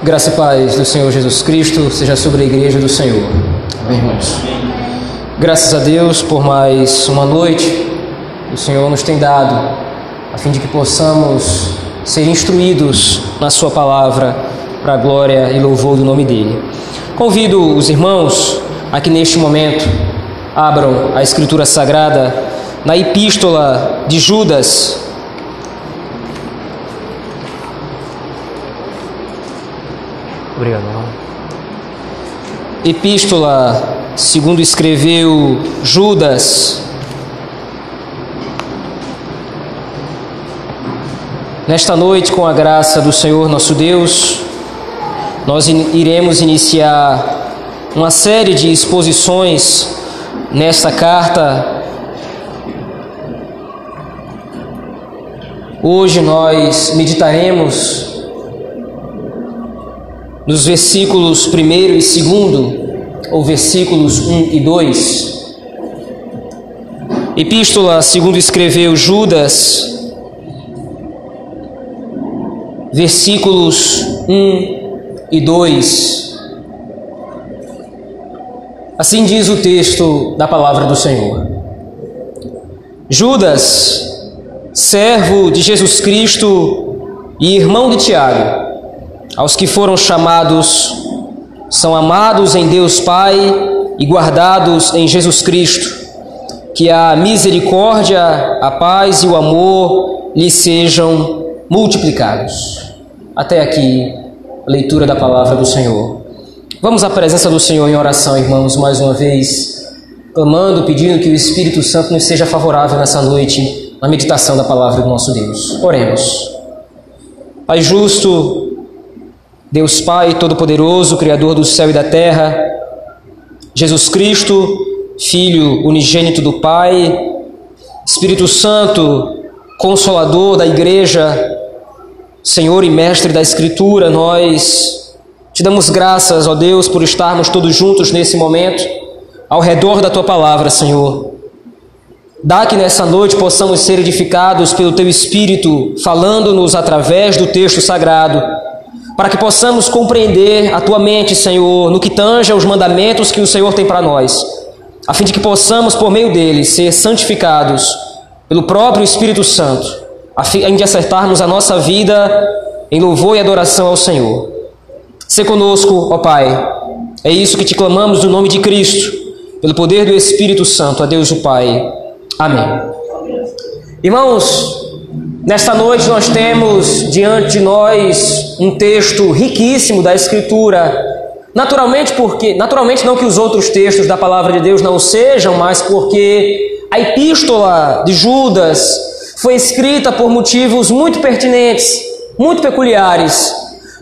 Graça e paz do Senhor Jesus Cristo seja sobre a igreja do Senhor. Amém, irmãos. Graças a Deus por mais uma noite o Senhor nos tem dado, a fim de que possamos ser instruídos na Sua palavra para a glória e louvor do nome dEle. Convido os irmãos a que neste momento abram a Escritura Sagrada na Epístola de Judas, Obrigado. Epístola, segundo escreveu Judas. Nesta noite, com a graça do Senhor nosso Deus, nós iremos iniciar uma série de exposições nesta carta. Hoje nós meditaremos nos versículos 1 e 2, ou versículos 1 e 2. Epístola, segundo escreveu Judas, versículos 1 e 2. Assim diz o texto da palavra do Senhor. Judas, servo de Jesus Cristo e irmão de Tiago, aos que foram chamados, são amados em Deus Pai e guardados em Jesus Cristo. Que a misericórdia, a paz e o amor lhes sejam multiplicados. Até aqui, a leitura da palavra do Senhor. Vamos à presença do Senhor em oração, irmãos, mais uma vez, clamando, pedindo que o Espírito Santo nos seja favorável nessa noite na meditação da palavra do nosso Deus. Oremos. Pai justo, Deus Pai Todo-Poderoso, Criador do céu e da terra, Jesus Cristo, Filho unigênito do Pai, Espírito Santo, Consolador da Igreja, Senhor e Mestre da Escritura, nós te damos graças, ó Deus, por estarmos todos juntos nesse momento, ao redor da tua palavra, Senhor. Dá que nessa noite possamos ser edificados pelo teu Espírito, falando-nos através do texto sagrado para que possamos compreender a tua mente, Senhor, no que tange aos mandamentos que o Senhor tem para nós, a fim de que possamos, por meio deles, ser santificados pelo próprio Espírito Santo, a fim de acertarmos a nossa vida em louvor e adoração ao Senhor. Se conosco, ó Pai, é isso que te clamamos no nome de Cristo, pelo poder do Espírito Santo, a Deus o Pai. Amém. Irmãos, Nesta noite nós temos diante de nós um texto riquíssimo da Escritura. Naturalmente porque, naturalmente não que os outros textos da palavra de Deus não sejam, mas porque a epístola de Judas foi escrita por motivos muito pertinentes, muito peculiares,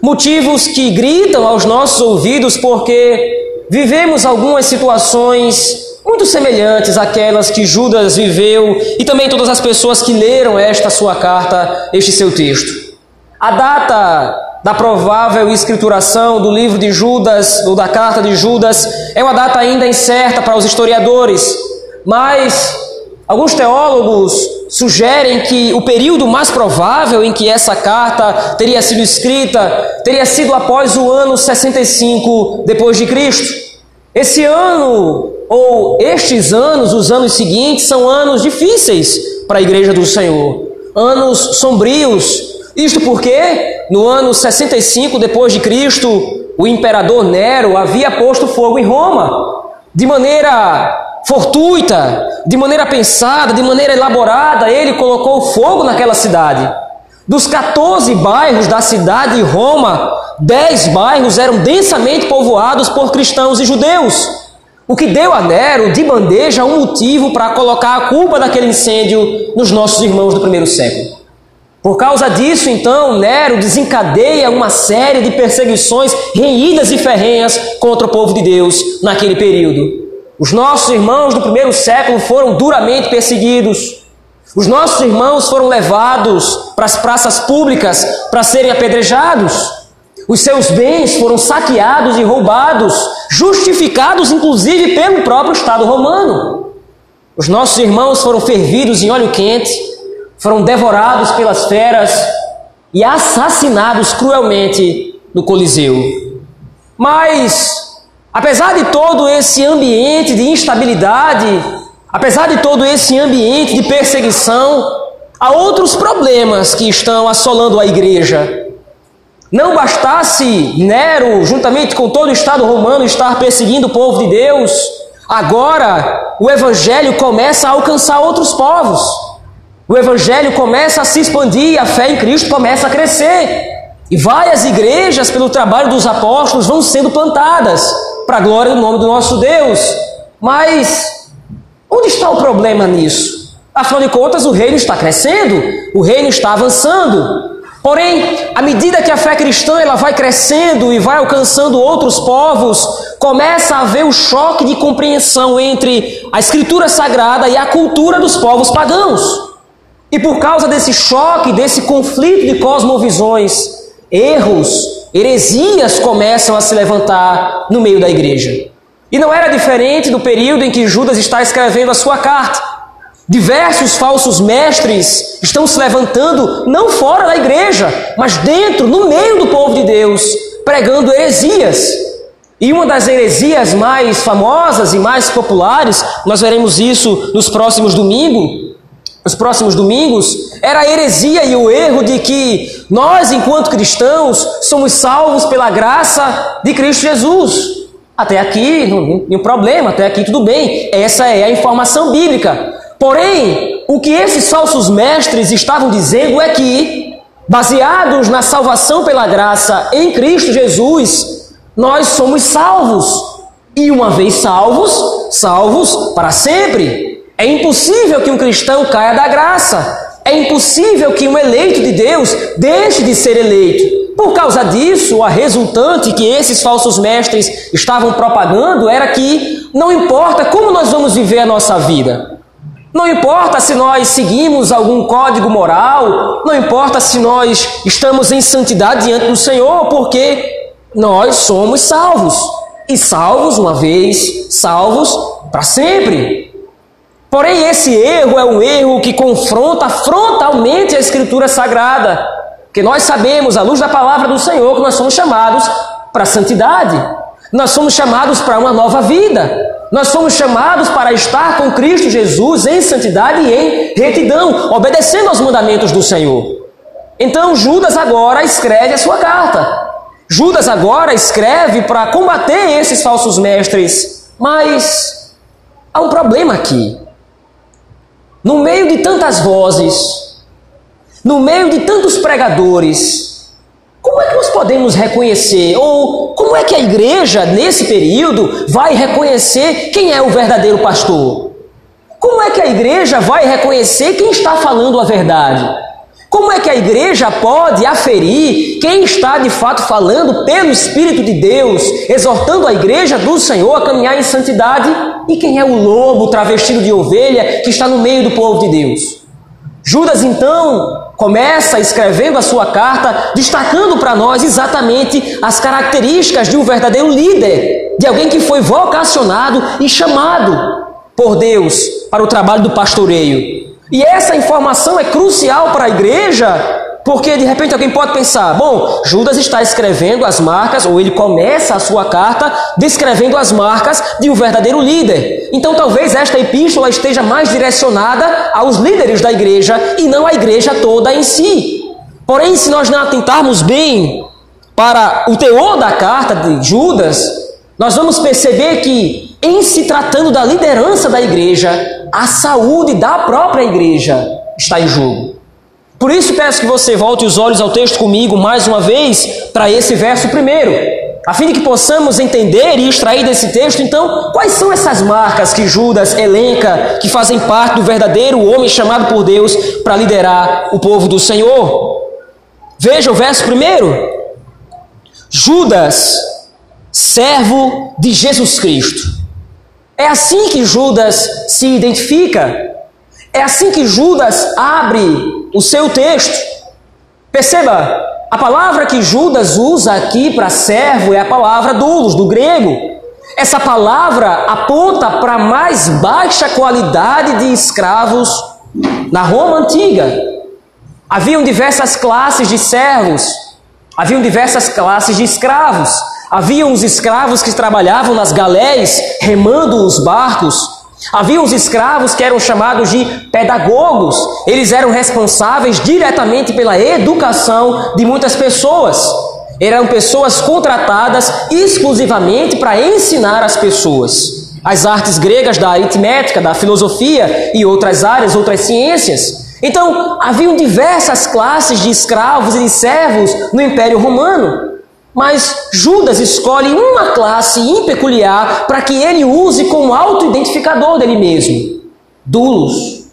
motivos que gritam aos nossos ouvidos porque vivemos algumas situações muito semelhantes àquelas que Judas viveu e também todas as pessoas que leram esta sua carta, este seu texto. A data da provável escrituração do livro de Judas, ou da carta de Judas, é uma data ainda incerta para os historiadores, mas alguns teólogos sugerem que o período mais provável em que essa carta teria sido escrita teria sido após o ano 65 depois de Cristo. Esse ano ou estes anos, os anos seguintes, são anos difíceis para a igreja do Senhor, anos sombrios. Isto porque no ano 65 depois de Cristo, o imperador Nero havia posto fogo em Roma, de maneira fortuita, de maneira pensada, de maneira elaborada, ele colocou fogo naquela cidade. Dos 14 bairros da cidade de Roma, 10 bairros eram densamente povoados por cristãos e judeus. O que deu a Nero de bandeja um motivo para colocar a culpa daquele incêndio nos nossos irmãos do primeiro século. Por causa disso, então, Nero desencadeia uma série de perseguições renhidas e ferrenhas contra o povo de Deus naquele período. Os nossos irmãos do primeiro século foram duramente perseguidos. Os nossos irmãos foram levados para as praças públicas para serem apedrejados. Os seus bens foram saqueados e roubados, justificados inclusive pelo próprio Estado romano. Os nossos irmãos foram fervidos em óleo quente, foram devorados pelas feras e assassinados cruelmente no Coliseu. Mas, apesar de todo esse ambiente de instabilidade, apesar de todo esse ambiente de perseguição, há outros problemas que estão assolando a igreja. Não bastasse Nero, juntamente com todo o Estado romano, estar perseguindo o povo de Deus, agora o Evangelho começa a alcançar outros povos. O Evangelho começa a se expandir, a fé em Cristo começa a crescer. E várias igrejas, pelo trabalho dos apóstolos, vão sendo plantadas para a glória do nome do nosso Deus. Mas onde está o problema nisso? Afinal de contas, o reino está crescendo, o reino está avançando. Porém, à medida que a fé cristã ela vai crescendo e vai alcançando outros povos, começa a haver o choque de compreensão entre a escritura sagrada e a cultura dos povos pagãos. E por causa desse choque, desse conflito de cosmovisões, erros, heresias começam a se levantar no meio da igreja. E não era diferente do período em que Judas está escrevendo a sua carta. Diversos falsos mestres estão se levantando não fora da igreja, mas dentro, no meio do povo de Deus, pregando heresias. E uma das heresias mais famosas e mais populares, nós veremos isso nos próximos domingos, nos próximos domingos, era a heresia e o erro de que nós, enquanto cristãos, somos salvos pela graça de Cristo Jesus. Até aqui, tem problema, até aqui tudo bem. Essa é a informação bíblica. Porém, o que esses falsos mestres estavam dizendo é que, baseados na salvação pela graça em Cristo Jesus, nós somos salvos. E uma vez salvos, salvos para sempre. É impossível que um cristão caia da graça. É impossível que um eleito de Deus deixe de ser eleito. Por causa disso, a resultante que esses falsos mestres estavam propagando era que não importa como nós vamos viver a nossa vida, não importa se nós seguimos algum código moral, não importa se nós estamos em santidade diante do Senhor, porque nós somos salvos. E salvos uma vez, salvos para sempre. Porém, esse erro é um erro que confronta frontalmente a Escritura Sagrada. Porque nós sabemos, à luz da palavra do Senhor, que nós somos chamados para a santidade. Nós somos chamados para uma nova vida. Nós somos chamados para estar com Cristo Jesus em santidade e em retidão, obedecendo aos mandamentos do Senhor. Então Judas agora escreve a sua carta. Judas agora escreve para combater esses falsos mestres. Mas há um problema aqui. No meio de tantas vozes, no meio de tantos pregadores, como é que nós podemos reconhecer, ou como é que a igreja, nesse período, vai reconhecer quem é o verdadeiro pastor? Como é que a igreja vai reconhecer quem está falando a verdade? Como é que a igreja pode aferir quem está de fato falando pelo Espírito de Deus, exortando a igreja do Senhor a caminhar em santidade, e quem é o lobo travestido de ovelha que está no meio do povo de Deus? Judas então começa escrevendo a sua carta, destacando para nós exatamente as características de um verdadeiro líder, de alguém que foi vocacionado e chamado por Deus para o trabalho do pastoreio. E essa informação é crucial para a igreja, porque de repente alguém pode pensar: bom, Judas está escrevendo as marcas, ou ele começa a sua carta descrevendo as marcas de um verdadeiro líder. Então talvez esta epístola esteja mais direcionada aos líderes da igreja e não à igreja toda em si. Porém, se nós não atentarmos bem para o teor da carta de Judas, nós vamos perceber que, em se tratando da liderança da igreja, a saúde da própria igreja está em jogo. Por isso peço que você volte os olhos ao texto comigo mais uma vez para esse verso primeiro, a fim de que possamos entender e extrair desse texto, então, quais são essas marcas que Judas elenca que fazem parte do verdadeiro homem chamado por Deus para liderar o povo do Senhor. Veja o verso primeiro. Judas, servo de Jesus Cristo. É assim que Judas se identifica. É assim que Judas abre o seu texto. Perceba, a palavra que Judas usa aqui para servo é a palavra doulos, do grego. Essa palavra aponta para a mais baixa qualidade de escravos na Roma antiga. Haviam diversas classes de servos. Haviam diversas classes de escravos. Havia os escravos que trabalhavam nas galés, remando os barcos. Havia os escravos que eram chamados de pedagogos. Eles eram responsáveis diretamente pela educação de muitas pessoas. Eram pessoas contratadas exclusivamente para ensinar as pessoas as artes gregas da aritmética, da filosofia e outras áreas, outras ciências. Então, haviam diversas classes de escravos e de servos no Império Romano. Mas Judas escolhe uma classe em peculiar para que ele use como auto-identificador dele mesmo: dulos.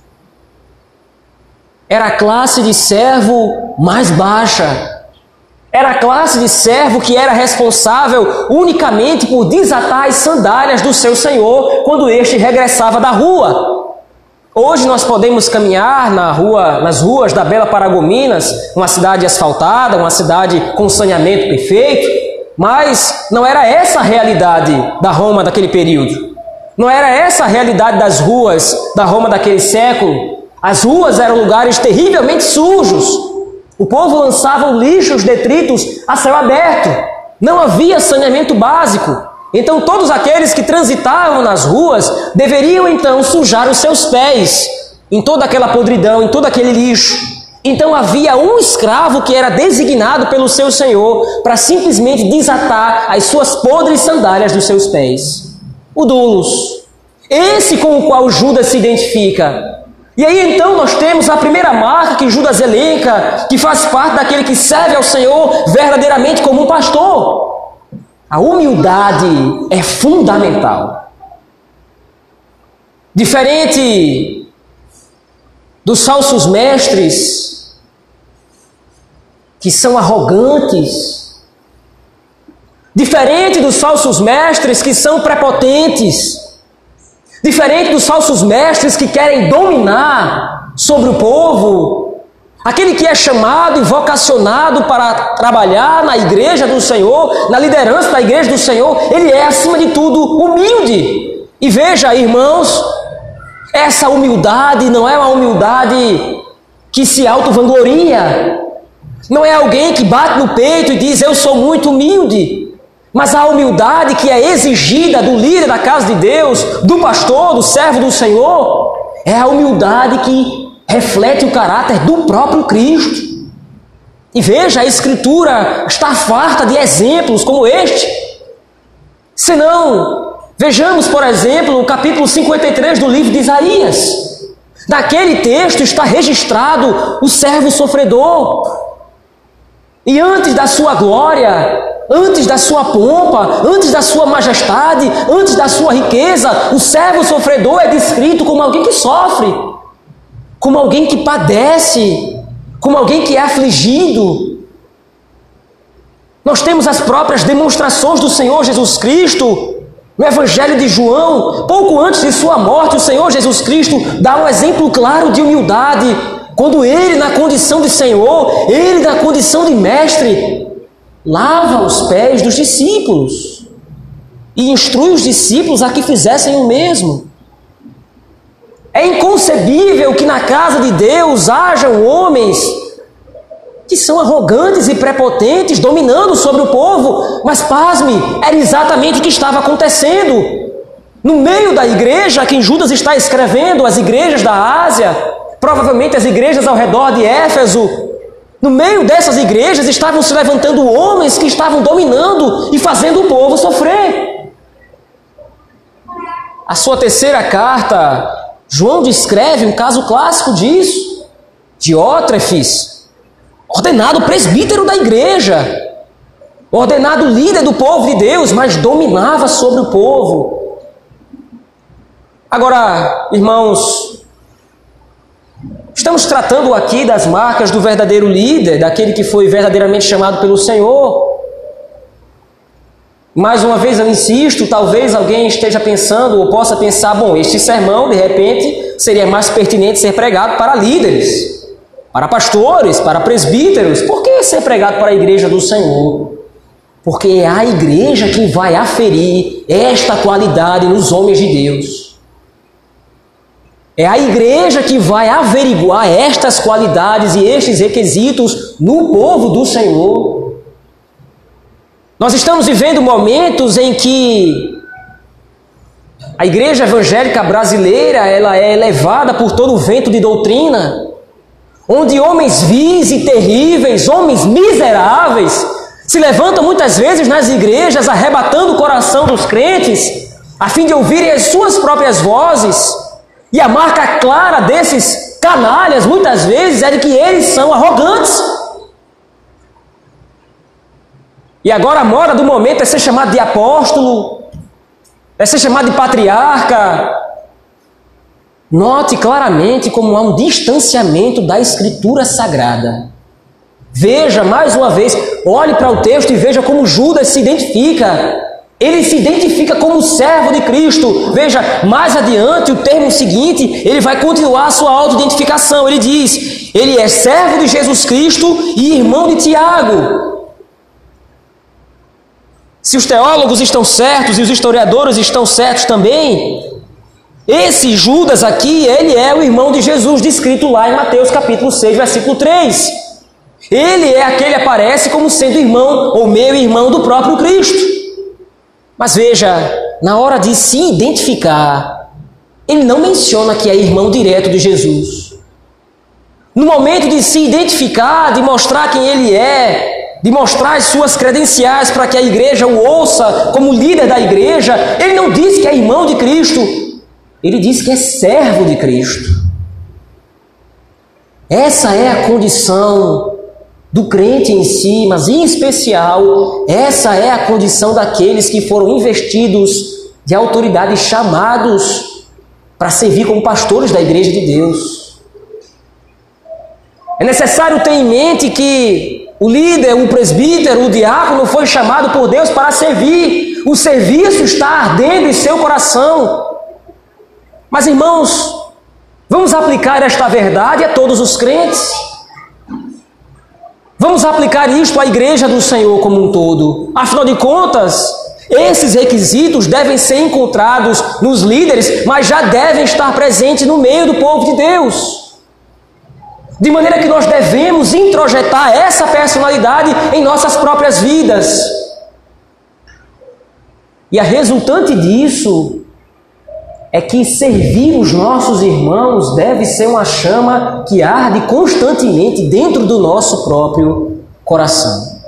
Era a classe de servo mais baixa. Era a classe de servo que era responsável unicamente por desatar as sandálias do seu senhor quando este regressava da rua. Hoje nós podemos caminhar na rua, nas ruas da Bela Paragominas, uma cidade asfaltada, uma cidade com saneamento perfeito, mas não era essa a realidade da Roma daquele período. Não era essa a realidade das ruas da Roma daquele século. As ruas eram lugares terrivelmente sujos. O povo lançava lixo, os detritos a céu aberto. Não havia saneamento básico. Então todos aqueles que transitavam nas ruas deveriam então sujar os seus pés em toda aquela podridão, em todo aquele lixo. Então havia um escravo que era designado pelo seu senhor para simplesmente desatar as suas podres sandálias dos seus pés. O doulos. Esse com o qual Judas se identifica. E aí então nós temos a primeira marca que Judas elenca, que faz parte daquele que serve ao Senhor verdadeiramente como um pastor. A humildade é fundamental. Diferente dos falsos mestres, que são arrogantes, diferente dos falsos mestres que são prepotentes, diferente dos falsos mestres que querem dominar sobre o povo, Aquele que é chamado e vocacionado para trabalhar na igreja do Senhor, na liderança da igreja do Senhor, ele é, acima de tudo, humilde. E veja, irmãos, essa humildade não é uma humildade que se auto-vangloria, não é alguém que bate no peito e diz eu sou muito humilde, mas a humildade que é exigida do líder da casa de Deus, do pastor, do servo do Senhor, é a humildade que reflete o caráter do próprio Cristo. E veja, a Escritura está farta de exemplos como este. Senão, vejamos, por exemplo, o capítulo 53 do livro de Isaías. Naquele texto está registrado o servo sofredor. E antes da sua glória, antes da sua pompa, antes da sua majestade, antes da sua riqueza, o servo sofredor é descrito como alguém que sofre como alguém que padece, como alguém que é afligido. Nós temos as próprias demonstrações do Senhor Jesus Cristo. No Evangelho de João, pouco antes de sua morte, o Senhor Jesus Cristo dá um exemplo claro de humildade, quando ele, na condição de Senhor, ele, na condição de mestre, lava os pés dos discípulos e instrui os discípulos a que fizessem o mesmo. É inconcebível que na casa de Deus hajam homens que são arrogantes e prepotentes, dominando sobre o povo, mas pasme, era exatamente o que estava acontecendo. No meio da igreja a quem Judas está escrevendo, as igrejas da Ásia, provavelmente as igrejas ao redor de Éfeso, no meio dessas igrejas estavam se levantando homens que estavam dominando e fazendo o povo sofrer. A sua terceira carta João descreve um caso clássico disso. Diótrefes, ordenado presbítero da igreja, ordenado líder do povo de Deus, mas dominava sobre o povo. Agora, irmãos, estamos tratando aqui das marcas do verdadeiro líder, daquele que foi verdadeiramente chamado pelo Senhor. Mais uma vez eu insisto, talvez alguém esteja pensando ou possa pensar, bom, este sermão de repente seria mais pertinente ser pregado para líderes, para pastores, para presbíteros. Por que ser pregado para a igreja do Senhor? Porque é a igreja que vai aferir esta qualidade nos homens de Deus. É a igreja que vai averiguar estas qualidades e estes requisitos no povo do Senhor. Nós estamos vivendo momentos em que a igreja evangélica brasileira ela é levada por todo o vento de doutrina, onde homens vis e terríveis, homens miseráveis, se levantam muitas vezes nas igrejas arrebatando o coração dos crentes, a fim de ouvirem as suas próprias vozes. E a marca clara desses canalhas, muitas vezes, é de que eles são arrogantes. E agora a moda do momento é ser chamado de apóstolo, é ser chamado de patriarca. Note claramente como há um distanciamento da Escritura Sagrada. Veja mais uma vez, olhe para o texto e veja como Judas se identifica. Ele se identifica como servo de Cristo. Veja, mais adiante, o termo seguinte, ele vai continuar a sua auto-identificação. Ele diz: Ele é servo de Jesus Cristo e irmão de Tiago. Se os teólogos estão certos e os historiadores estão certos também, esse Judas aqui, ele é o irmão de Jesus, descrito lá em Mateus capítulo 6, versículo 3. Ele é aquele que aparece como sendo irmão ou meio irmão do próprio Cristo. Mas veja, na hora de se identificar, ele não menciona que é irmão direto de Jesus. No momento de se identificar, de mostrar quem ele é, de mostrar as suas credenciais para que a igreja o ouça como líder da igreja, ele não diz que é irmão de Cristo, ele diz que é servo de Cristo. Essa é a condição do crente em si, mas em especial, essa é a condição daqueles que foram investidos de autoridade, chamados para servir como pastores da igreja de Deus. É necessário ter em mente que o líder, o presbítero, o diácono foi chamado por Deus para servir. O serviço está ardendo em seu coração. Mas irmãos, vamos aplicar esta verdade a todos os crentes. Vamos aplicar isto à igreja do Senhor como um todo. Afinal de contas, esses requisitos devem ser encontrados nos líderes, mas já devem estar presentes no meio do povo de Deus. De maneira que nós devemos introjetar essa personalidade em nossas próprias vidas. E a resultante disso é que servir os nossos irmãos deve ser uma chama que arde constantemente dentro do nosso próprio coração.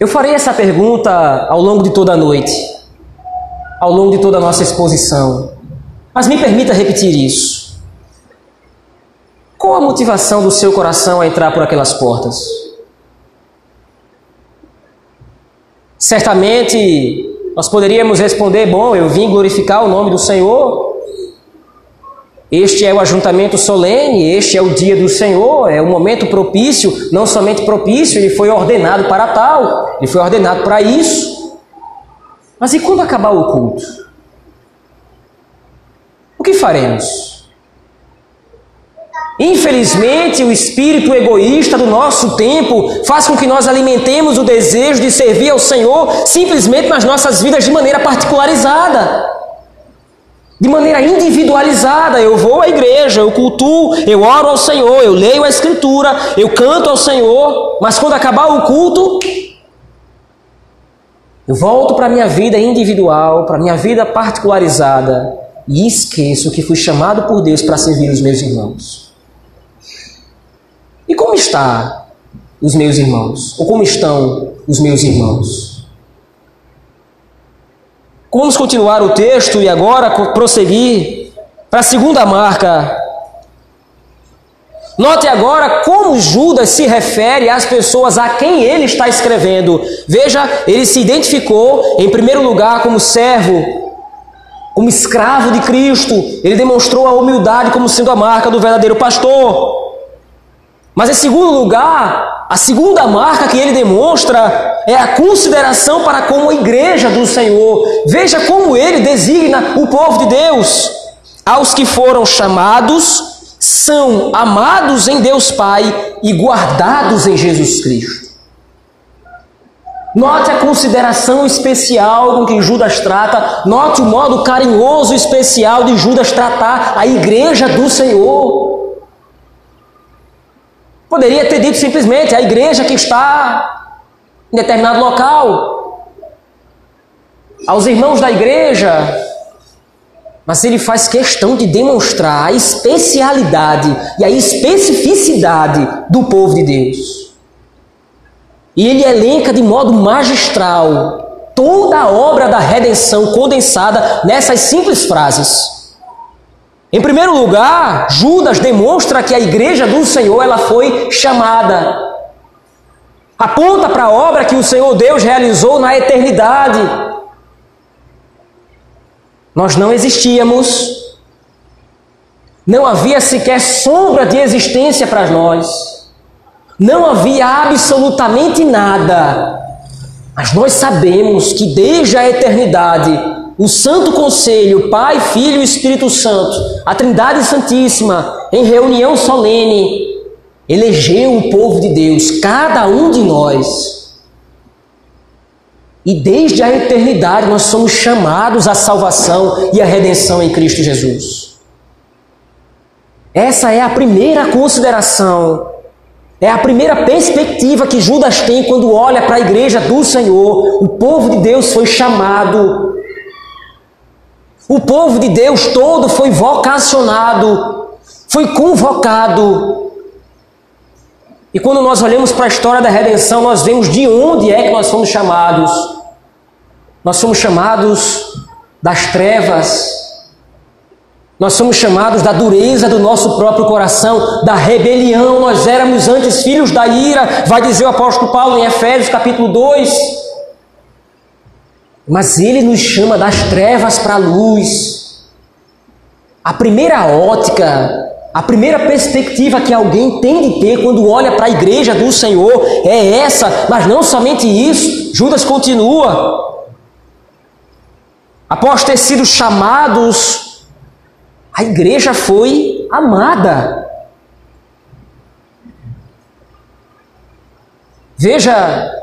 Eu farei essa pergunta ao longo de toda a noite, ao longo de toda a nossa exposição. Mas me permita repetir isso. Qual a motivação do seu coração a entrar por aquelas portas? Certamente nós poderíamos responder: bom, eu vim glorificar o nome do Senhor. Este é o ajuntamento solene, este é o dia do Senhor, é o momento propício, não somente propício, ele foi ordenado para tal, ele foi ordenado para isso. Mas e quando acabar o culto? Que faremos? Infelizmente, o espírito egoísta do nosso tempo faz com que nós alimentemos o desejo de servir ao Senhor simplesmente nas nossas vidas de maneira particularizada, de maneira individualizada. Eu vou à igreja, eu cultuo, eu oro ao Senhor, eu leio a Escritura, eu canto ao Senhor, mas quando acabar o culto, eu volto para a minha vida individual, para a minha vida particularizada e esqueço que fui chamado por Deus para servir os meus irmãos. E como está os meus irmãos? Ou como estão os meus irmãos? Vamos continuar o texto e agora prosseguir para a segunda marca. Note agora como Judas se refere às pessoas a quem ele está escrevendo. Veja, ele se identificou em primeiro lugar como servo como escravo de Cristo, ele demonstrou a humildade como sendo a marca do verdadeiro pastor. Mas em segundo lugar, a segunda marca que ele demonstra é a consideração para com a igreja do Senhor. Veja como ele designa o povo de Deus. Aos que foram chamados, são amados em Deus Pai e guardados em Jesus Cristo. Note a consideração especial com que Judas trata, note o modo carinhoso especial de Judas tratar a igreja do Senhor. Poderia ter dito simplesmente a igreja que está em determinado local, aos irmãos da igreja, mas ele faz questão de demonstrar a especialidade e a especificidade do povo de Deus. E ele elenca de modo magistral toda a obra da redenção condensada nessas simples frases. Em primeiro lugar, Judas demonstra que a igreja do Senhor ela foi chamada. Aponta para a obra que o Senhor Deus realizou na eternidade. Nós não existíamos, não havia sequer sombra de existência para nós, não havia absolutamente nada, mas nós sabemos que desde a eternidade o Santo Conselho, Pai, Filho e Espírito Santo, a Trindade Santíssima, em reunião solene, elegeu o povo de Deus, cada um de nós. E desde a eternidade nós somos chamados à salvação e à redenção em Cristo Jesus. Essa é a primeira consideração, é a primeira perspectiva que Judas tem quando olha para a igreja do Senhor. O povo de Deus foi chamado o povo de Deus todo foi vocacionado, foi convocado. E quando nós olhamos para a história da redenção, nós vemos de onde é que nós fomos chamados. Nós somos chamados das trevas, nós somos chamados da dureza do nosso próprio coração, da rebelião. Nós éramos antes filhos da ira, vai dizer o apóstolo Paulo em Efésios capítulo 2. Mas ele nos chama das trevas para a luz. A primeira ótica, a primeira perspectiva que alguém tem de ter quando olha para a igreja do Senhor é essa, mas não somente isso. Judas continua. Após ter sido chamados, a igreja foi amada. Veja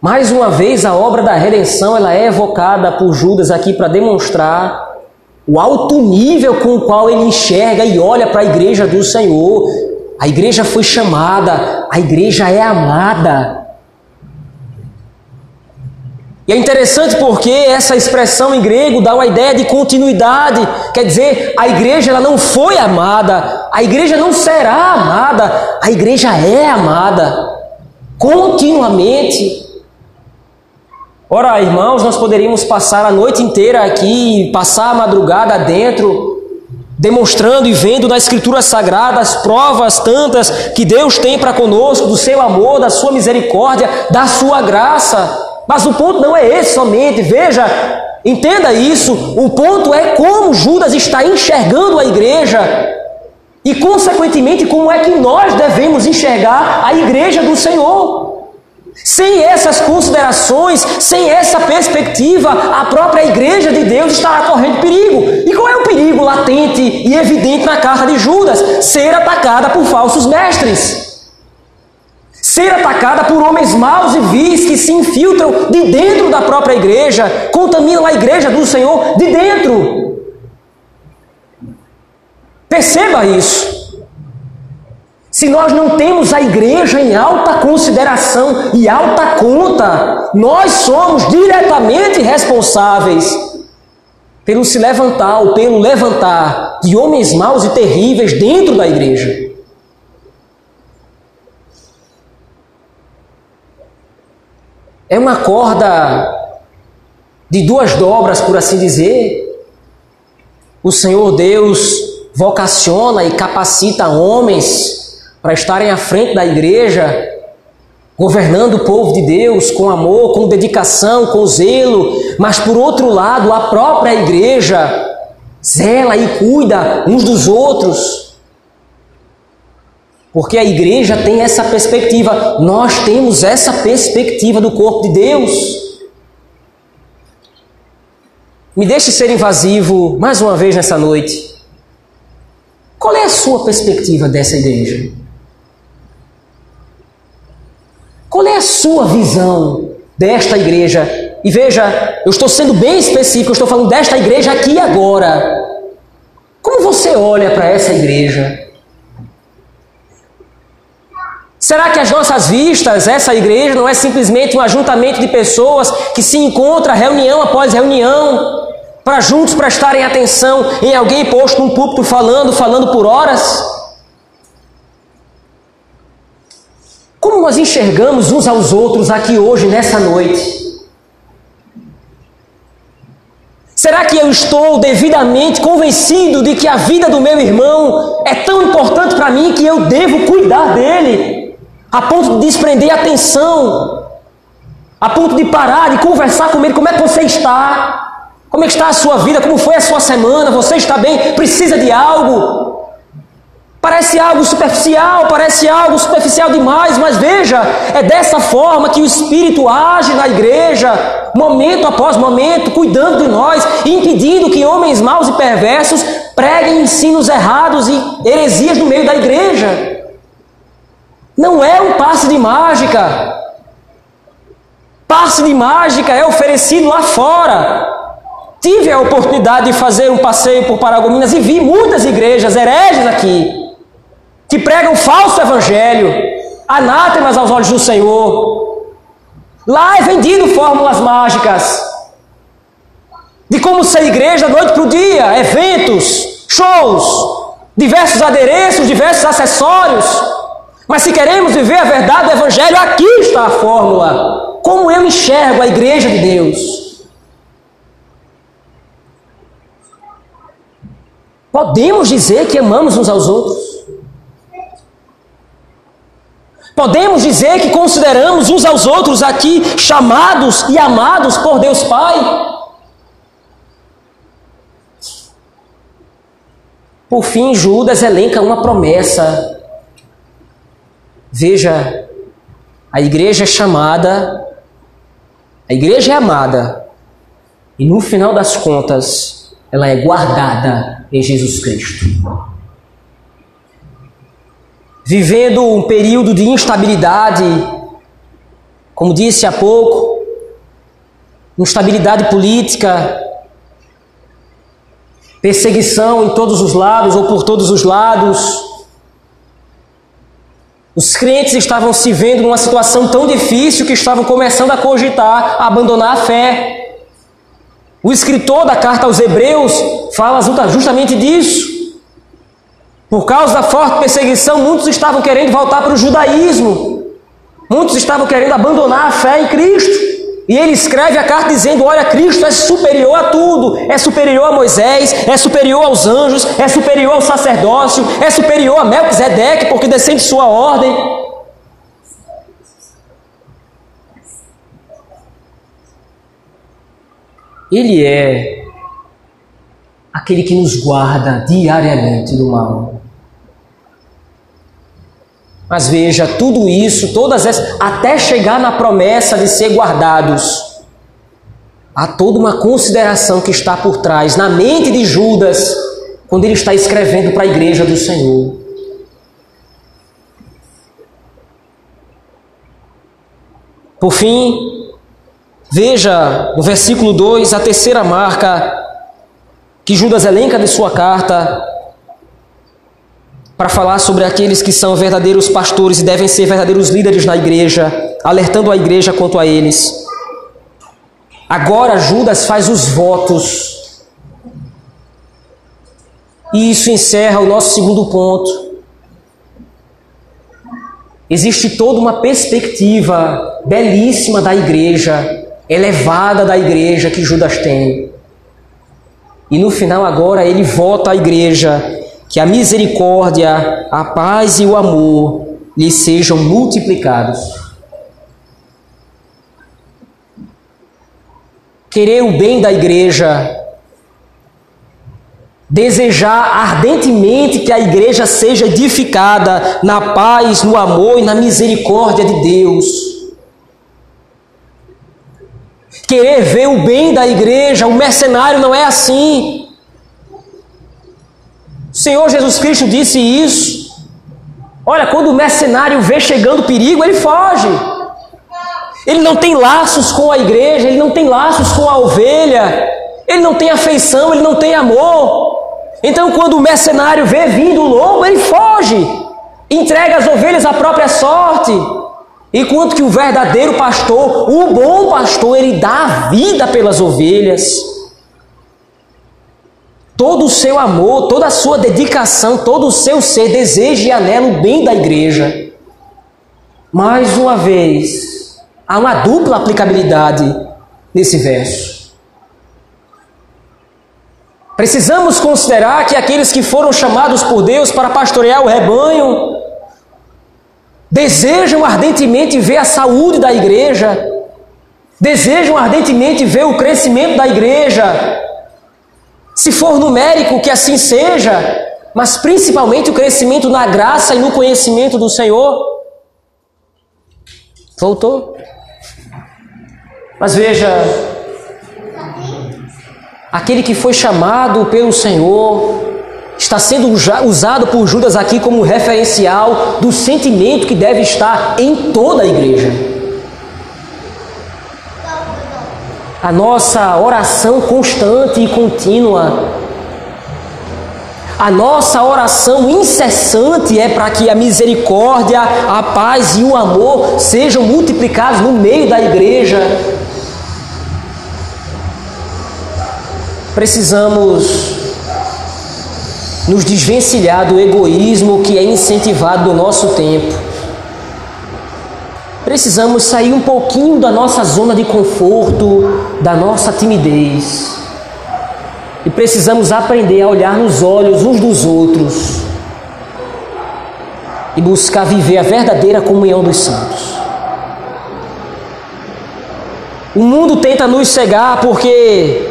mais uma vez, a obra da redenção ela é evocada por Judas aqui para demonstrar o alto nível com o qual ele enxerga e olha para a igreja do Senhor. A igreja foi chamada, a igreja é amada. E é interessante porque essa expressão em grego dá uma ideia de continuidade, quer dizer, a igreja ela não foi amada, a igreja não será amada, a igreja é amada continuamente. Ora, irmãos, nós poderíamos passar a noite inteira aqui, passar a madrugada dentro, demonstrando e vendo na Escritura Sagrada as provas tantas que Deus tem para conosco, do seu amor, da sua misericórdia, da sua graça. Mas o ponto não é esse somente, veja, entenda isso. O ponto é como Judas está enxergando a igreja e, consequentemente, como é que nós devemos enxergar a igreja do Senhor. Sem essas considerações, sem essa perspectiva, a própria igreja de Deus estará correndo perigo. E qual é o perigo latente e evidente na carta de Judas? Ser atacada por falsos mestres. Ser atacada por homens maus e vis que se infiltram de dentro da própria igreja, contaminam a igreja do Senhor de dentro. Perceba isso. Se nós não temos a igreja em alta consideração e alta conta, nós somos diretamente responsáveis pelo se levantar ou pelo levantar de homens maus e terríveis dentro da igreja. É uma corda de duas dobras, por assim dizer. O Senhor Deus vocaciona e capacita homens para estarem à frente da igreja, governando o povo de Deus com amor, com dedicação, com zelo, mas por outro lado, a própria igreja zela e cuida uns dos outros. Porque a igreja tem essa perspectiva, nós temos essa perspectiva do corpo de Deus. Me deixe ser invasivo mais uma vez nessa noite. Qual é a sua perspectiva dessa igreja? Qual é a sua visão desta igreja? E veja, eu estou sendo bem específico, eu estou falando desta igreja aqui e agora. Como você olha para essa igreja? Será que as nossas vistas, essa igreja, não é simplesmente um ajuntamento de pessoas que se encontra reunião após reunião, para juntos prestarem atenção em alguém posto num púlpito falando, falando por horas? Como nós enxergamos uns aos outros aqui hoje, nessa noite? Será que eu estou devidamente convencido de que a vida do meu irmão é tão importante para mim que eu devo cuidar dele, a ponto de desprender atenção, a ponto de parar, de conversar com ele? Como é que você está? Como é que está a sua vida? Como foi a sua semana? Você está bem? Precisa de algo? Parece algo superficial, parece algo superficial demais, mas veja, é dessa forma que o Espírito age na igreja, momento após momento, cuidando de nós, impedindo que homens maus e perversos preguem ensinos errados e heresias no meio da igreja. Não é um passe de mágica. Passe de mágica é oferecido lá fora. Tive a oportunidade de fazer um passeio por Paragominas e vi muitas igrejas hereges aqui que pregam falso evangelho, anátemas aos olhos do Senhor. Lá é vendido fórmulas mágicas de como ser igreja da noite para o dia, eventos, shows, diversos adereços, diversos acessórios. Mas se queremos viver a verdade do Evangelho, aqui está a fórmula. Como eu enxergo a igreja de Deus. Podemos dizer que amamos uns aos outros. Podemos dizer que consideramos uns aos outros aqui chamados e amados por Deus Pai? Por fim, Judas elenca uma promessa. Veja, a igreja é chamada, a igreja é amada, e no final das contas, ela é guardada em Jesus Cristo vivendo um período de instabilidade, como disse há pouco, instabilidade política, perseguição em todos os lados ou por todos os lados. Os crentes estavam se vendo numa situação tão difícil que estavam começando a cogitar abandonar a fé. O escritor da carta aos Hebreus fala justamente disso. Por causa da forte perseguição, muitos estavam querendo voltar para o judaísmo. Muitos estavam querendo abandonar a fé em Cristo. E ele escreve a carta dizendo: Olha, Cristo é superior a tudo, é superior a Moisés, é superior aos anjos, é superior ao sacerdócio, é superior a Melquisedeque, porque descende sua ordem. Ele é aquele que nos guarda diariamente do mal. Mas veja, tudo isso, todas essas, até chegar na promessa de ser guardados, há toda uma consideração que está por trás, na mente de Judas, quando ele está escrevendo para a igreja do Senhor. Por fim, veja no versículo 2 a terceira marca que Judas elenca de sua carta, para falar sobre aqueles que são verdadeiros pastores e devem ser verdadeiros líderes na igreja, alertando a igreja quanto a eles. Agora Judas faz os votos. E isso encerra o nosso segundo ponto. Existe toda uma perspectiva belíssima da igreja, elevada da igreja que Judas tem. E no final, agora, ele vota a igreja que a misericórdia, a paz e o amor lhe sejam multiplicados. Querer o bem da igreja, desejar ardentemente que a igreja seja edificada na paz, no amor e na misericórdia de Deus. Querer ver o bem da igreja, o mercenário não é assim. O Senhor Jesus Cristo disse isso. Olha, quando o mercenário vê chegando perigo, ele foge. Ele não tem laços com a igreja, ele não tem laços com a ovelha, ele não tem afeição, ele não tem amor. Então, quando o mercenário vê vindo o lobo, ele foge. entrega as ovelhas à própria sorte. Enquanto que o verdadeiro pastor, o bom pastor, ele dá a vida pelas ovelhas. Todo o seu amor, toda a sua dedicação, todo o seu ser deseja e anela o bem da igreja. Mais uma vez, há uma dupla aplicabilidade nesse verso. Precisamos considerar que aqueles que foram chamados por Deus para pastorear o rebanho desejam ardentemente ver a saúde da igreja, desejam ardentemente ver o crescimento da igreja. Se for numérico, que assim seja, mas principalmente o crescimento na graça e no conhecimento do Senhor. Voltou. Mas veja, aquele que foi chamado pelo Senhor está sendo usado por Judas aqui como referencial do sentimento que deve estar em toda a igreja. A nossa oração constante e contínua a nossa oração incessante é para que a misericórdia, a paz e o amor sejam multiplicados no meio da igreja. Precisamos nos desvencilhar do egoísmo que é incentivado no nosso tempo. Precisamos sair um pouquinho da nossa zona de conforto, da nossa timidez. E precisamos aprender a olhar nos olhos uns dos outros e buscar viver a verdadeira comunhão dos santos. O mundo tenta nos cegar porque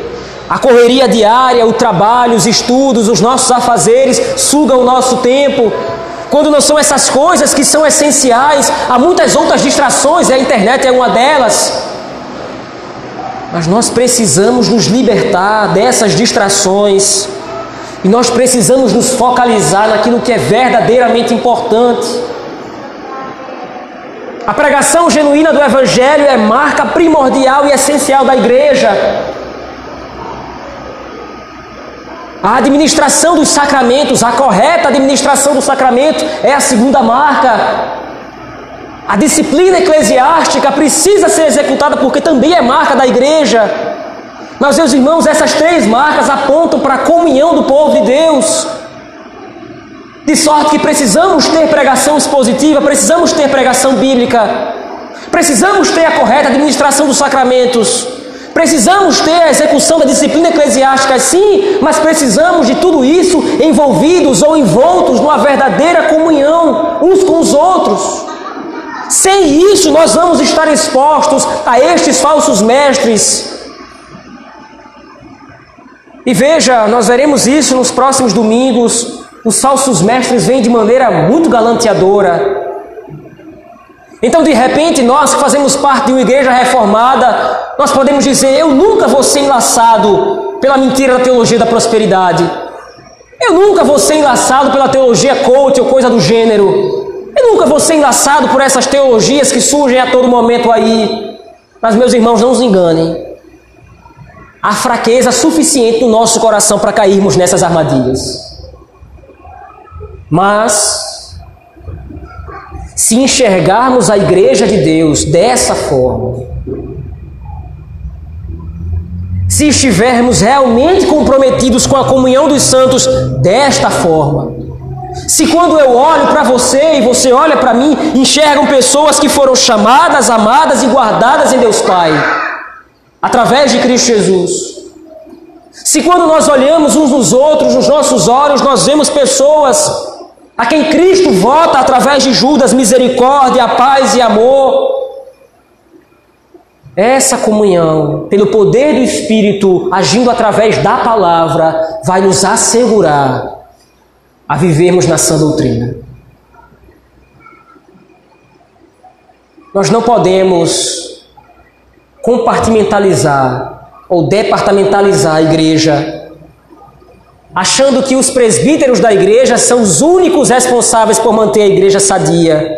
a correria diária, o trabalho, os estudos, os nossos afazeres sugam o nosso tempo. Quando não são essas coisas que são essenciais, há muitas outras distrações e a internet é uma delas. Mas nós precisamos nos libertar dessas distrações e nós precisamos nos focalizar naquilo que é verdadeiramente importante. A pregação genuína do Evangelho é marca primordial e essencial da igreja. A administração dos sacramentos, a correta administração do sacramento é a segunda marca. A disciplina eclesiástica precisa ser executada porque também é marca da igreja. Mas, meus irmãos, essas três marcas apontam para a comunhão do povo de Deus. De sorte que precisamos ter pregação expositiva, precisamos ter pregação bíblica, precisamos ter a correta administração dos sacramentos, precisamos ter a execução da disciplina eclesiástica, sim, mas precisamos de tudo isso envolvidos ou envoltos numa verdadeira comunhão uns com os outros. Sem isso, nós vamos estar expostos a estes falsos mestres. E veja, nós veremos isso nos próximos domingos. Os falsos mestres vêm de maneira muito galanteadora. Então, de repente, nós que fazemos parte de uma igreja reformada, nós podemos dizer: Eu nunca vou ser enlaçado pela mentira da teologia da prosperidade. Eu nunca vou ser enlaçado pela teologia coach ou coisa do gênero. Eu nunca vou ser enlaçado por essas teologias que surgem a todo momento aí. Mas, meus irmãos, não nos enganem. Há fraqueza suficiente no nosso coração para cairmos nessas armadilhas. Mas, se enxergarmos a igreja de Deus dessa forma, se estivermos realmente comprometidos com a comunhão dos santos desta forma, se quando eu olho para você e você olha para mim, enxergam pessoas que foram chamadas, amadas e guardadas em Deus Pai, através de Cristo Jesus. Se quando nós olhamos uns nos outros, nos nossos olhos, nós vemos pessoas a quem Cristo vota através de Judas, misericórdia, paz e amor. Essa comunhão, pelo poder do Espírito agindo através da palavra, vai nos assegurar a vivermos na sã doutrina. Nós não podemos compartimentalizar ou departamentalizar a igreja, achando que os presbíteros da igreja são os únicos responsáveis por manter a igreja sadia.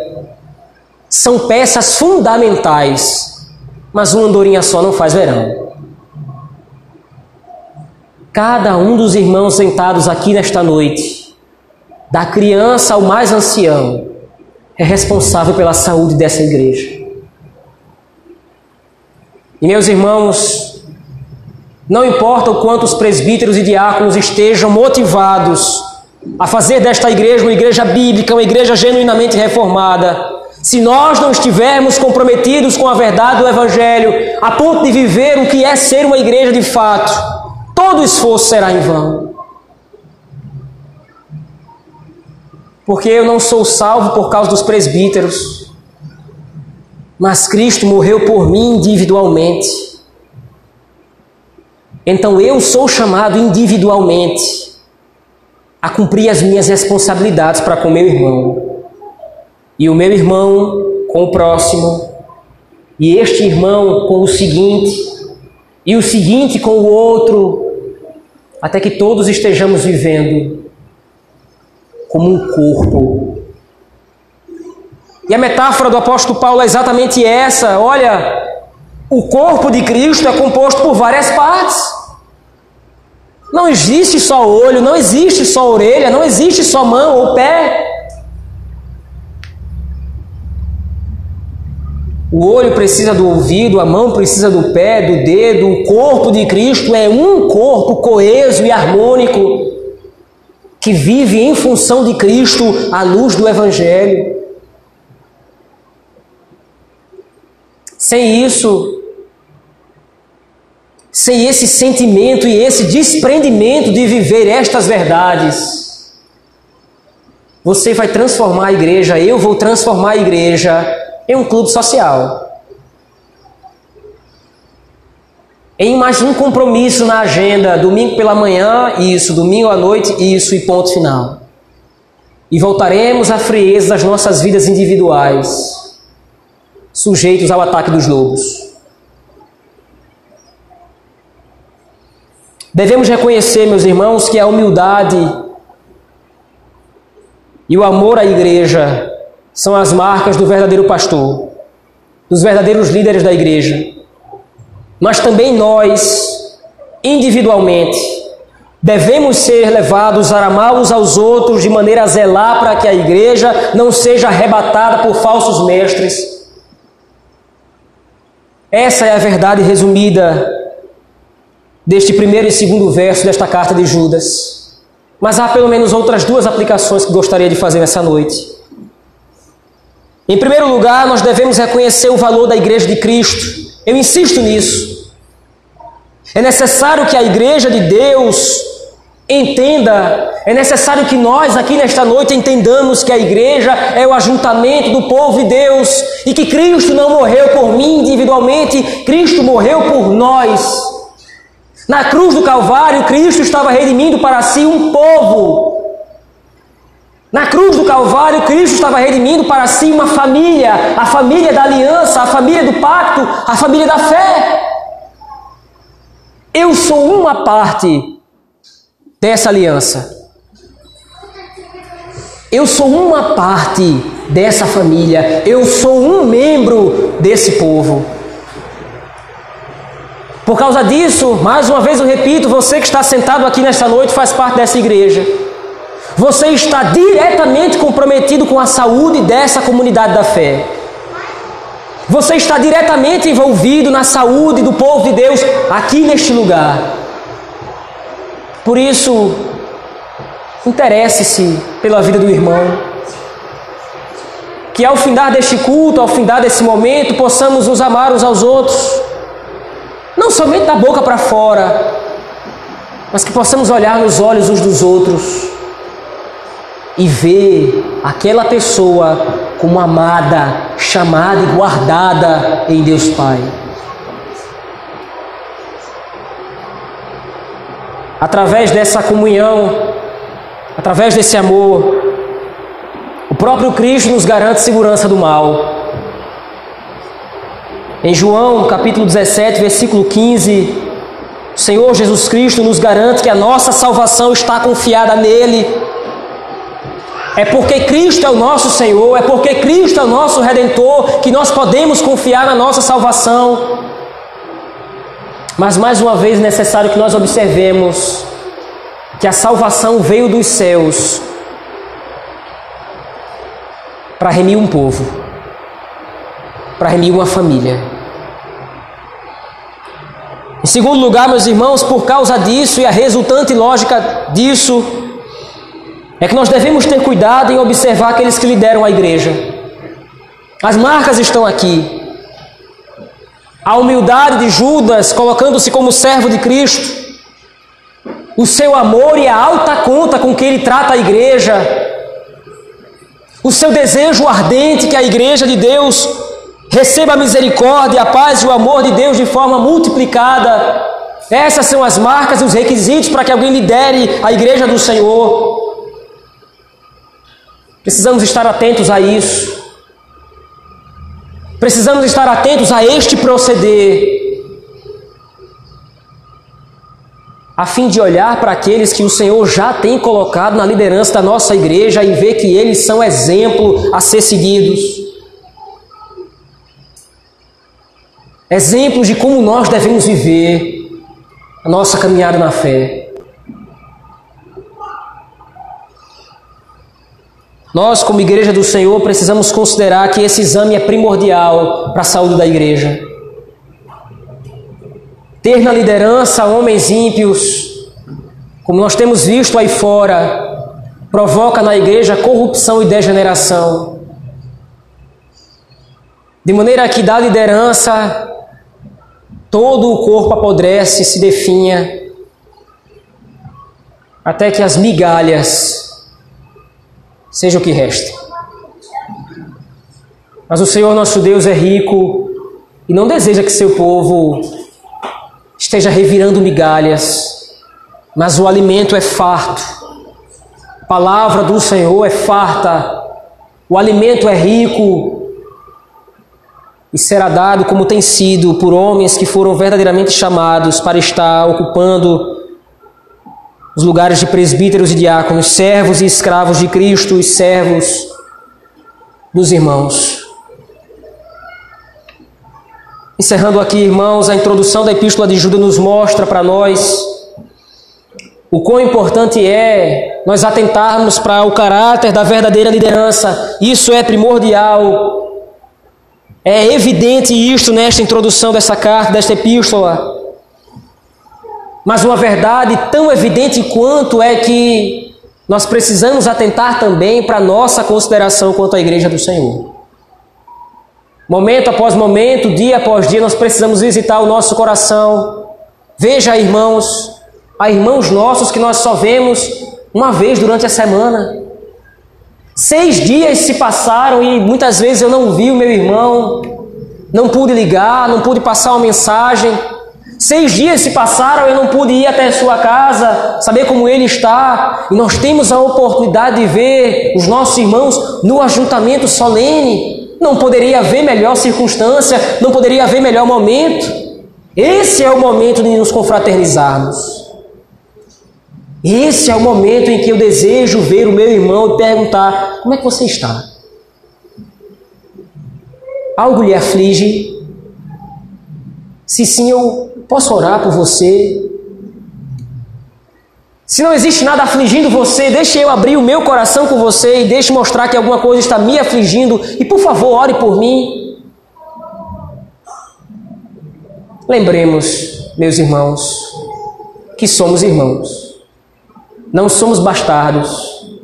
São peças fundamentais, mas uma andorinha só não faz verão. Cada um dos irmãos sentados aqui nesta noite da criança ao mais ancião, é responsável pela saúde dessa igreja. E meus irmãos, não importa o quanto os presbíteros e diáconos estejam motivados a fazer desta igreja uma igreja bíblica, uma igreja genuinamente reformada, se nós não estivermos comprometidos com a verdade do Evangelho, a ponto de viver o que é ser uma igreja de fato, todo esforço será em vão. Porque eu não sou salvo por causa dos presbíteros, mas Cristo morreu por mim individualmente. Então eu sou chamado individualmente a cumprir as minhas responsabilidades para com meu irmão. E o meu irmão com o próximo, e este irmão com o seguinte, e o seguinte com o outro, até que todos estejamos vivendo como um corpo. E a metáfora do apóstolo Paulo é exatamente essa: olha, o corpo de Cristo é composto por várias partes. Não existe só olho, não existe só orelha, não existe só mão ou pé. O olho precisa do ouvido, a mão precisa do pé, do dedo, o corpo de Cristo é um corpo coeso e harmônico que vive em função de Cristo à luz do Evangelho. Sem isso, sem esse sentimento e esse desprendimento de viver estas verdades, você vai transformar a igreja, eu vou transformar a igreja em um clube social. Em mais um compromisso na agenda, domingo pela manhã, isso, domingo à noite, isso e ponto final. E voltaremos à frieza das nossas vidas individuais, sujeitos ao ataque dos lobos. Devemos reconhecer, meus irmãos, que a humildade e o amor à igreja são as marcas do verdadeiro pastor, dos verdadeiros líderes da igreja. Mas também nós, individualmente, devemos ser levados a amar uns aos outros de maneira a zelar para que a igreja não seja arrebatada por falsos mestres. Essa é a verdade resumida deste primeiro e segundo verso desta carta de Judas. Mas há pelo menos outras duas aplicações que gostaria de fazer nessa noite. Em primeiro lugar, nós devemos reconhecer o valor da igreja de Cristo. Eu insisto nisso. É necessário que a igreja de Deus entenda, é necessário que nós aqui nesta noite entendamos que a igreja é o ajuntamento do povo de Deus e que Cristo não morreu por mim individualmente, Cristo morreu por nós. Na cruz do Calvário, Cristo estava redimindo para si um povo na cruz do Calvário, Cristo estava redimindo para si uma família, a família da aliança, a família do pacto, a família da fé. Eu sou uma parte dessa aliança. Eu sou uma parte dessa família. Eu sou um membro desse povo. Por causa disso, mais uma vez eu repito: você que está sentado aqui nesta noite faz parte dessa igreja. Você está diretamente comprometido com a saúde dessa comunidade da fé. Você está diretamente envolvido na saúde do povo de Deus aqui neste lugar. Por isso, interesse-se pela vida do irmão. Que ao findar deste culto, ao findar desse momento, possamos nos amar uns aos outros. Não somente da boca para fora, mas que possamos olhar nos olhos uns dos outros e ver aquela pessoa como amada, chamada e guardada em Deus Pai. Através dessa comunhão, através desse amor, o próprio Cristo nos garante segurança do mal. Em João, capítulo 17, versículo 15, o Senhor Jesus Cristo nos garante que a nossa salvação está confiada nele é porque Cristo é o nosso Senhor, é porque Cristo é o nosso Redentor que nós podemos confiar na nossa salvação. Mas mais uma vez é necessário que nós observemos que a salvação veio dos céus para remir um povo, para remir uma família. Em segundo lugar, meus irmãos, por causa disso e a resultante lógica disso, é que nós devemos ter cuidado em observar aqueles que lideram a igreja. As marcas estão aqui. A humildade de Judas, colocando-se como servo de Cristo, o seu amor e a alta conta com que ele trata a igreja, o seu desejo ardente que a igreja de Deus receba a misericórdia, a paz e o amor de Deus de forma multiplicada. Essas são as marcas e os requisitos para que alguém lidere a igreja do Senhor. Precisamos estar atentos a isso. Precisamos estar atentos a este proceder. A fim de olhar para aqueles que o Senhor já tem colocado na liderança da nossa igreja e ver que eles são exemplo a ser seguidos. Exemplos de como nós devemos viver a nossa caminhada na fé. Nós, como Igreja do Senhor, precisamos considerar que esse exame é primordial para a saúde da igreja. Ter na liderança homens ímpios, como nós temos visto aí fora, provoca na igreja corrupção e degeneração. De maneira que da liderança todo o corpo apodrece, se definha, até que as migalhas sejam o que resta. Mas o Senhor nosso Deus é rico e não deseja que seu povo esteja revirando migalhas, mas o alimento é farto. A palavra do Senhor é farta, o alimento é rico, e será dado como tem sido por homens que foram verdadeiramente chamados para estar ocupando os lugares de presbíteros e diáconos, servos e escravos de Cristo e servos dos irmãos. Encerrando aqui, irmãos, a introdução da Epístola de Judas nos mostra para nós o quão importante é nós atentarmos para o caráter da verdadeira liderança. Isso é primordial é evidente isto nesta introdução dessa carta, desta epístola. Mas uma verdade tão evidente quanto é que nós precisamos atentar também para a nossa consideração quanto à igreja do Senhor. Momento após momento, dia após dia, nós precisamos visitar o nosso coração. Veja, irmãos, há irmãos nossos que nós só vemos uma vez durante a semana. Seis dias se passaram e muitas vezes eu não vi o meu irmão, não pude ligar, não pude passar uma mensagem. Seis dias se passaram, eu não pude ir até a sua casa, saber como ele está, e nós temos a oportunidade de ver os nossos irmãos no ajuntamento solene. Não poderia haver melhor circunstância, não poderia haver melhor momento. Esse é o momento de nos confraternizarmos. Esse é o momento em que eu desejo ver o meu irmão e perguntar: como é que você está? Algo lhe aflige? Se sim, eu posso orar por você. Se não existe nada afligindo você, deixe eu abrir o meu coração com você e deixe mostrar que alguma coisa está me afligindo e por favor, ore por mim. Lembremos, meus irmãos, que somos irmãos. Não somos bastardos,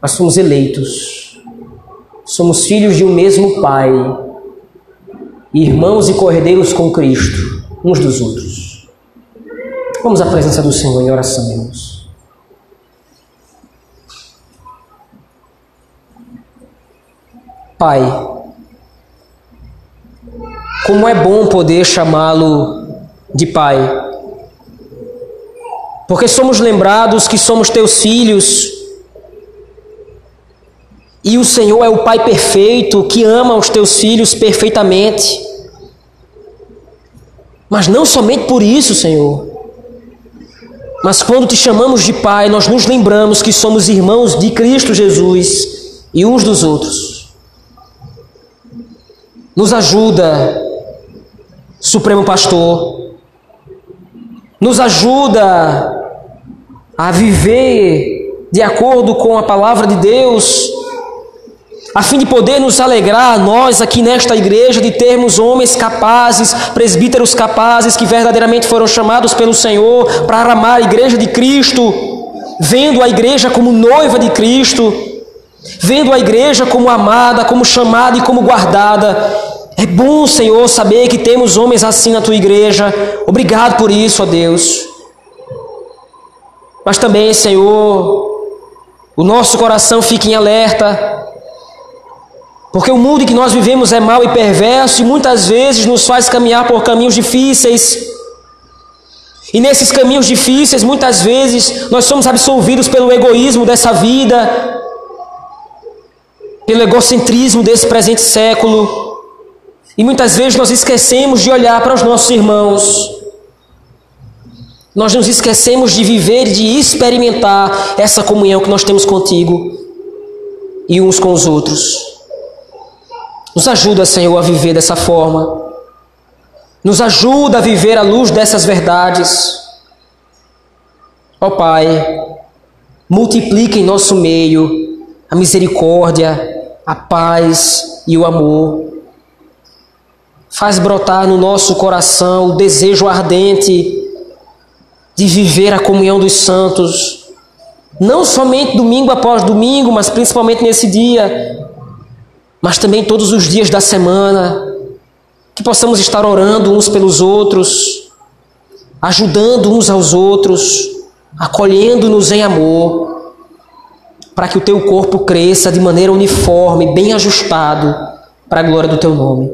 mas somos eleitos. Somos filhos de um mesmo Pai, irmãos e cordeiros com Cristo, uns dos outros. Vamos à presença do Senhor em oração, irmãos. Pai, como é bom poder chamá-lo de Pai porque somos lembrados que somos teus filhos. E o Senhor é o Pai perfeito que ama os teus filhos perfeitamente. Mas não somente por isso, Senhor. Mas quando te chamamos de Pai, nós nos lembramos que somos irmãos de Cristo Jesus e uns dos outros. Nos ajuda, Supremo Pastor nos ajuda a viver de acordo com a palavra de Deus, a fim de poder nos alegrar, nós aqui nesta igreja, de termos homens capazes, presbíteros capazes, que verdadeiramente foram chamados pelo Senhor para amar a igreja de Cristo, vendo a igreja como noiva de Cristo, vendo a igreja como amada, como chamada e como guardada. É bom, Senhor, saber que temos homens assim na tua igreja. Obrigado por isso, ó Deus. Mas também, Senhor, o nosso coração fica em alerta porque o mundo em que nós vivemos é mau e perverso e muitas vezes nos faz caminhar por caminhos difíceis. E nesses caminhos difíceis, muitas vezes, nós somos absolvidos pelo egoísmo dessa vida, pelo egocentrismo desse presente século. E muitas vezes nós esquecemos de olhar para os nossos irmãos. Nós nos esquecemos de viver, de experimentar essa comunhão que nós temos contigo e uns com os outros. Nos ajuda, Senhor, a viver dessa forma. Nos ajuda a viver à luz dessas verdades. Ó Pai, multiplica em nosso meio a misericórdia, a paz e o amor. Faz brotar no nosso coração o desejo ardente de viver a comunhão dos santos, não somente domingo após domingo, mas principalmente nesse dia, mas também todos os dias da semana, que possamos estar orando uns pelos outros, ajudando uns aos outros, acolhendo-nos em amor, para que o teu corpo cresça de maneira uniforme, bem ajustado, para a glória do teu nome.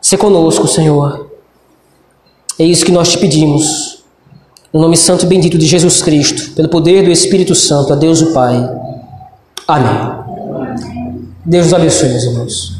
Se conosco, Senhor. É isso que nós te pedimos. No nome santo e bendito de Jesus Cristo, pelo poder do Espírito Santo, a Deus o Pai. Amém. Deus abençoe, meus irmãos.